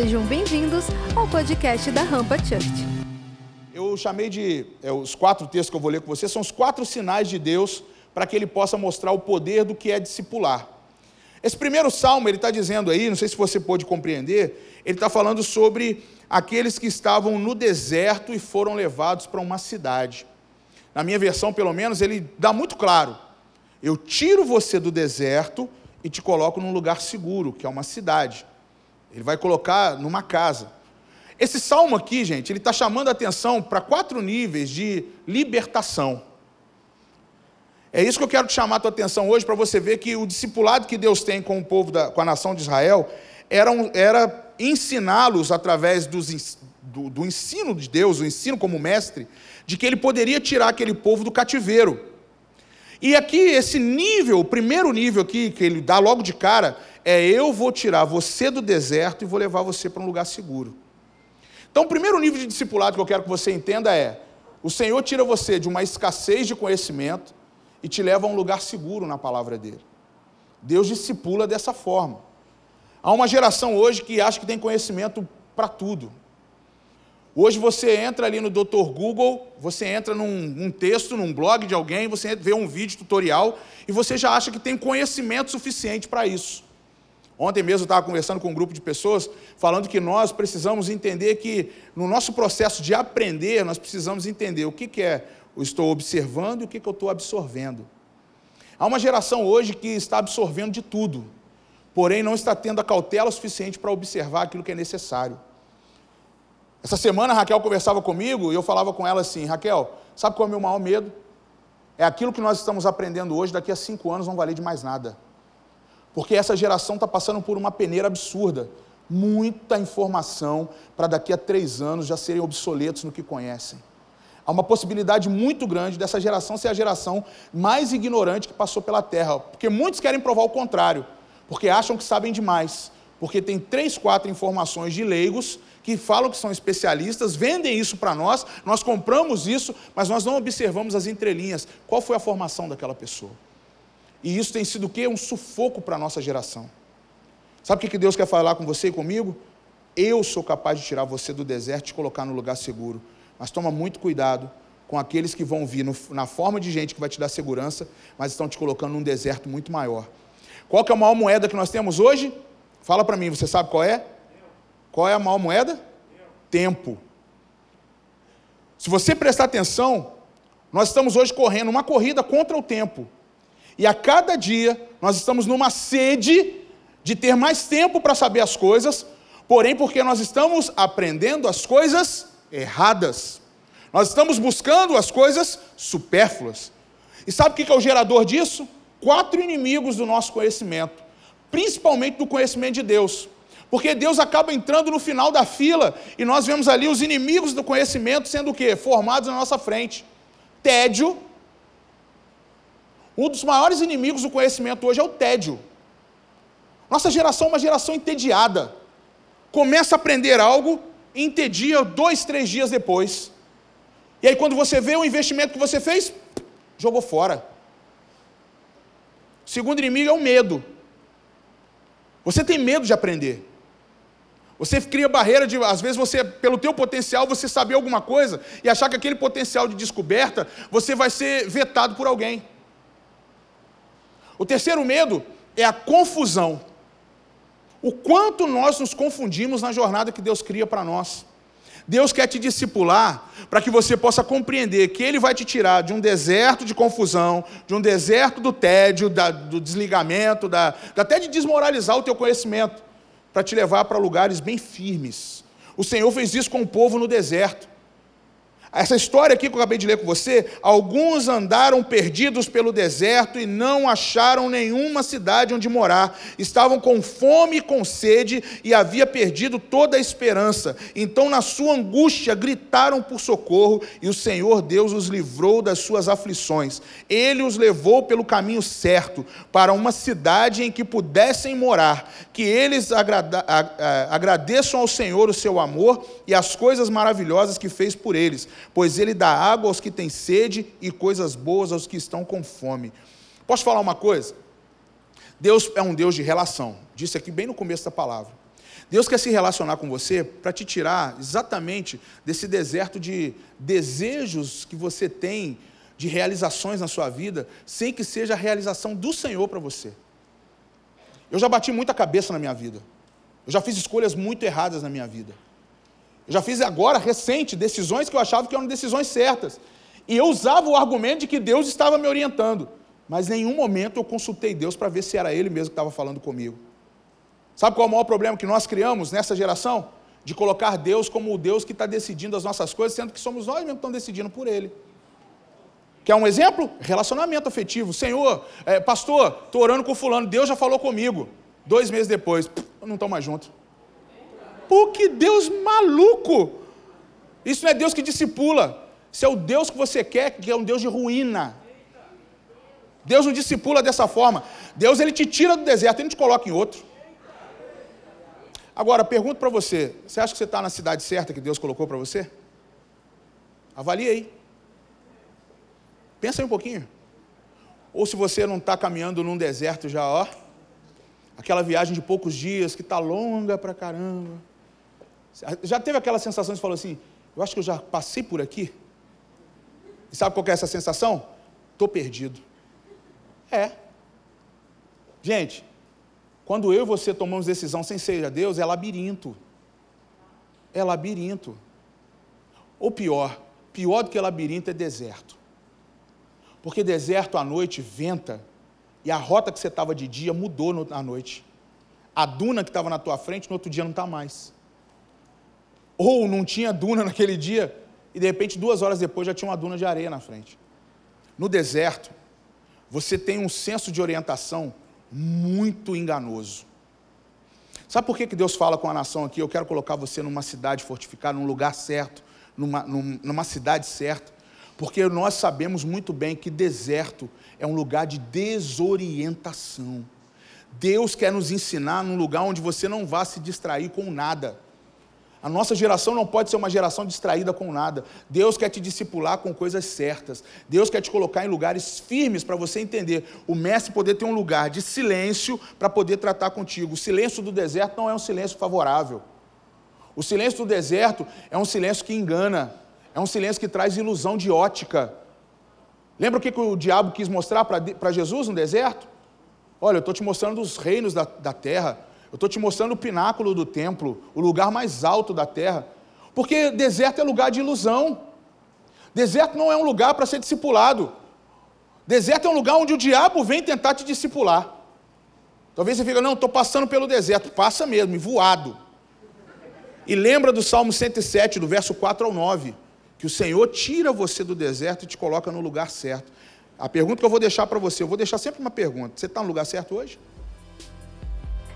Sejam bem-vindos ao podcast da Rampa Church. Eu chamei de. é, os quatro textos que eu vou ler com você são os quatro sinais de Deus para que ele possa mostrar o poder do que é discipular. Esse primeiro salmo, ele está dizendo aí, não sei se você pôde compreender, ele está falando sobre aqueles que estavam no deserto e foram levados para uma cidade. Na minha versão, pelo menos, ele dá muito claro: eu tiro você do deserto e te coloco num lugar seguro, que é uma cidade. Ele vai colocar numa casa. Esse salmo aqui, gente, ele está chamando a atenção para quatro níveis de libertação. É isso que eu quero te chamar a tua atenção hoje, para você ver que o discipulado que Deus tem com o povo, da, com a nação de Israel, era, um- era ensiná-los através dos do, do ensino de Deus, o ensino como mestre, de que ele poderia tirar aquele povo do cativeiro. E aqui, esse nível, o primeiro nível aqui, que ele dá logo de cara, é eu vou tirar você do deserto e vou levar você para um lugar seguro. Então, o primeiro nível de discipulado que eu quero que você entenda é: o Senhor tira você de uma escassez de conhecimento e te leva a um lugar seguro na palavra dele. Deus discipula dessa forma. Há uma geração hoje que acha que tem conhecimento para tudo. Hoje você entra ali no Dr. Google, você entra num, texto, num blog de alguém, você vê um vídeo tutorial e você já acha que tem conhecimento suficiente para isso. Ontem mesmo eu estava conversando com um grupo de pessoas, falando que nós precisamos entender que no nosso processo de aprender, nós precisamos entender o que, que é eu estou observando e o que, que eu estou absorvendo. Há uma geração hoje que está absorvendo de tudo, porém não está tendo a cautela suficiente para observar aquilo que é necessário. Essa semana a Raquel conversava comigo e eu falava com ela assim: Raquel, sabe qual é o meu maior medo? É aquilo que nós estamos aprendendo hoje, daqui a cinco anos não valer de mais nada. Porque essa geração está passando por uma peneira absurda. Muita informação para daqui a três anos já serem obsoletos no que conhecem. Há uma possibilidade muito grande dessa geração ser a geração mais ignorante que passou pela Terra. Porque muitos querem provar o contrário. Porque acham que sabem demais. Porque tem três, quatro informações de leigos que falam que são especialistas, vendem isso para nós, nós compramos isso, mas nós não observamos as entrelinhas. Qual foi a formação daquela pessoa? E isso tem sido o quê? Um sufoco para a nossa geração. Sabe o que Deus quer falar com você e comigo? Eu sou capaz de tirar você do deserto e te colocar no lugar seguro. Mas toma muito cuidado com aqueles que vão vir no- na forma de gente que vai te dar segurança, mas estão te colocando num deserto muito maior. Qual que é a maior moeda que nós temos hoje? Fala para mim, você sabe qual é? Qual é a maior moeda? Tempo. Se você prestar atenção, nós estamos hoje correndo uma corrida contra o tempo. E a cada dia nós estamos numa sede de ter mais tempo para saber as coisas, porém porque nós estamos aprendendo as coisas erradas. Nós estamos buscando as coisas supérfluas. E sabe o que é o gerador disso? Quatro inimigos do nosso conhecimento, principalmente do conhecimento de Deus. Porque Deus acaba entrando no final da fila e nós vemos ali os inimigos do conhecimento sendo o quê? Formados na nossa frente. Tédio, um dos maiores inimigos do conhecimento hoje é o tédio. Nossa geração é uma geração entediada. Começa a aprender algo e entedia dois, três dias depois. E aí, quando você vê o investimento que você fez, jogou fora. O segundo inimigo é o medo. Você tem medo de aprender. Você cria barreira de, às vezes você, pelo teu potencial, você saber alguma coisa e achar que aquele potencial de descoberta, você vai ser vetado por alguém. O terceiro medo é a confusão. O quanto nós nos confundimos na jornada que Deus cria para nós. Deus quer te discipular para que você possa compreender que Ele vai te tirar de um deserto de confusão, de um deserto do tédio, da- do desligamento, da, até de desmoralizar o teu conhecimento, para te levar para lugares bem firmes. O Senhor fez isso com o povo no deserto. Essa história aqui que eu acabei de ler com você, alguns andaram perdidos pelo deserto e não acharam nenhuma cidade onde morar. Estavam com fome e com sede e havia perdido toda a esperança. Então, na sua angústia, gritaram por socorro e o Senhor Deus os livrou das suas aflições. Ele os levou pelo caminho certo para uma cidade em que pudessem morar. Que eles agrada- agradeçam ao Senhor o seu amor e as coisas maravilhosas que fez por eles pois ele dá água aos que têm sede e coisas boas aos que estão com fome. Posso falar uma coisa? Deus é um Deus de relação, disse aqui bem no começo da palavra. Deus quer se relacionar com você para te tirar exatamente desse deserto de desejos que você tem, de realizações na sua vida, sem que seja a realização do Senhor para você. Eu já bati muita cabeça na minha vida. Eu já fiz escolhas muito erradas na minha vida. Eu já fiz agora, recente, decisões que eu achava que eram decisões certas. E eu usava o argumento de que Deus estava me orientando. Mas em nenhum momento eu consultei Deus para ver se era Ele mesmo que estava falando comigo. Sabe qual é o maior problema que nós criamos nessa geração? De colocar Deus como o Deus que está decidindo as nossas coisas, sendo que somos nós mesmos que estamos decidindo por Ele. Quer um exemplo? Relacionamento afetivo. Senhor, é, pastor, estou orando com fulano, Deus já falou comigo. Dois meses depois, não estou mais junto. Pô, que Deus maluco! Isso não é Deus que discipula. Isso é o Deus que você quer, que é um Deus de ruína. Deus não discipula dessa forma. Deus ele te tira do deserto, ele não te coloca em outro. Agora, pergunto para você: você acha que você está na cidade certa que Deus colocou para você? Avalie aí. Pensa aí um pouquinho. Ou se você não está caminhando num deserto já, ó, aquela viagem de poucos dias que está longa pra caramba. Já teve aquela sensação de falou assim: eu acho que eu já passei por aqui. E sabe qual é essa sensação? Estou perdido. É. Gente, quando eu e você tomamos decisão sem ser a Deus, é labirinto. É labirinto. Ou pior, pior do que labirinto é deserto. Porque deserto à noite venta e a rota que você estava de dia mudou à noite. A duna que estava na tua frente no outro dia não está mais. Ou não tinha duna naquele dia e de repente duas horas depois já tinha uma duna de areia na frente. No deserto, você tem um senso de orientação muito enganoso. Sabe por que Deus fala com a nação aqui? Eu quero colocar você numa cidade fortificada, num lugar certo, numa, numa cidade certa. Porque nós sabemos muito bem que deserto é um lugar de desorientação. Deus quer nos ensinar num lugar onde você não vá se distrair com nada. A nossa geração não pode ser uma geração distraída com nada. Deus quer te discipular com coisas certas. Deus quer te colocar em lugares firmes para você entender. O mestre poder ter um lugar de silêncio para poder tratar contigo. O silêncio do deserto não é um silêncio favorável. O silêncio do deserto é um silêncio que engana. É um silêncio que traz ilusão de ótica. Lembra o que, que o diabo quis mostrar para Jesus no deserto? Olha, eu estou te mostrando os reinos da, da terra. Eu estou te mostrando o pináculo do templo, o lugar mais alto da terra. Porque deserto é lugar de ilusão. Deserto não é um lugar para ser discipulado. Deserto é um lugar onde o diabo vem tentar te discipular. Talvez você fique, não, estou passando pelo deserto. Passa mesmo, e voado. E lembra do Salmo 107, do verso 4 ao 9 que o Senhor tira você do deserto e te coloca no lugar certo. A pergunta que eu vou deixar para você, eu vou deixar sempre uma pergunta: você está no lugar certo hoje?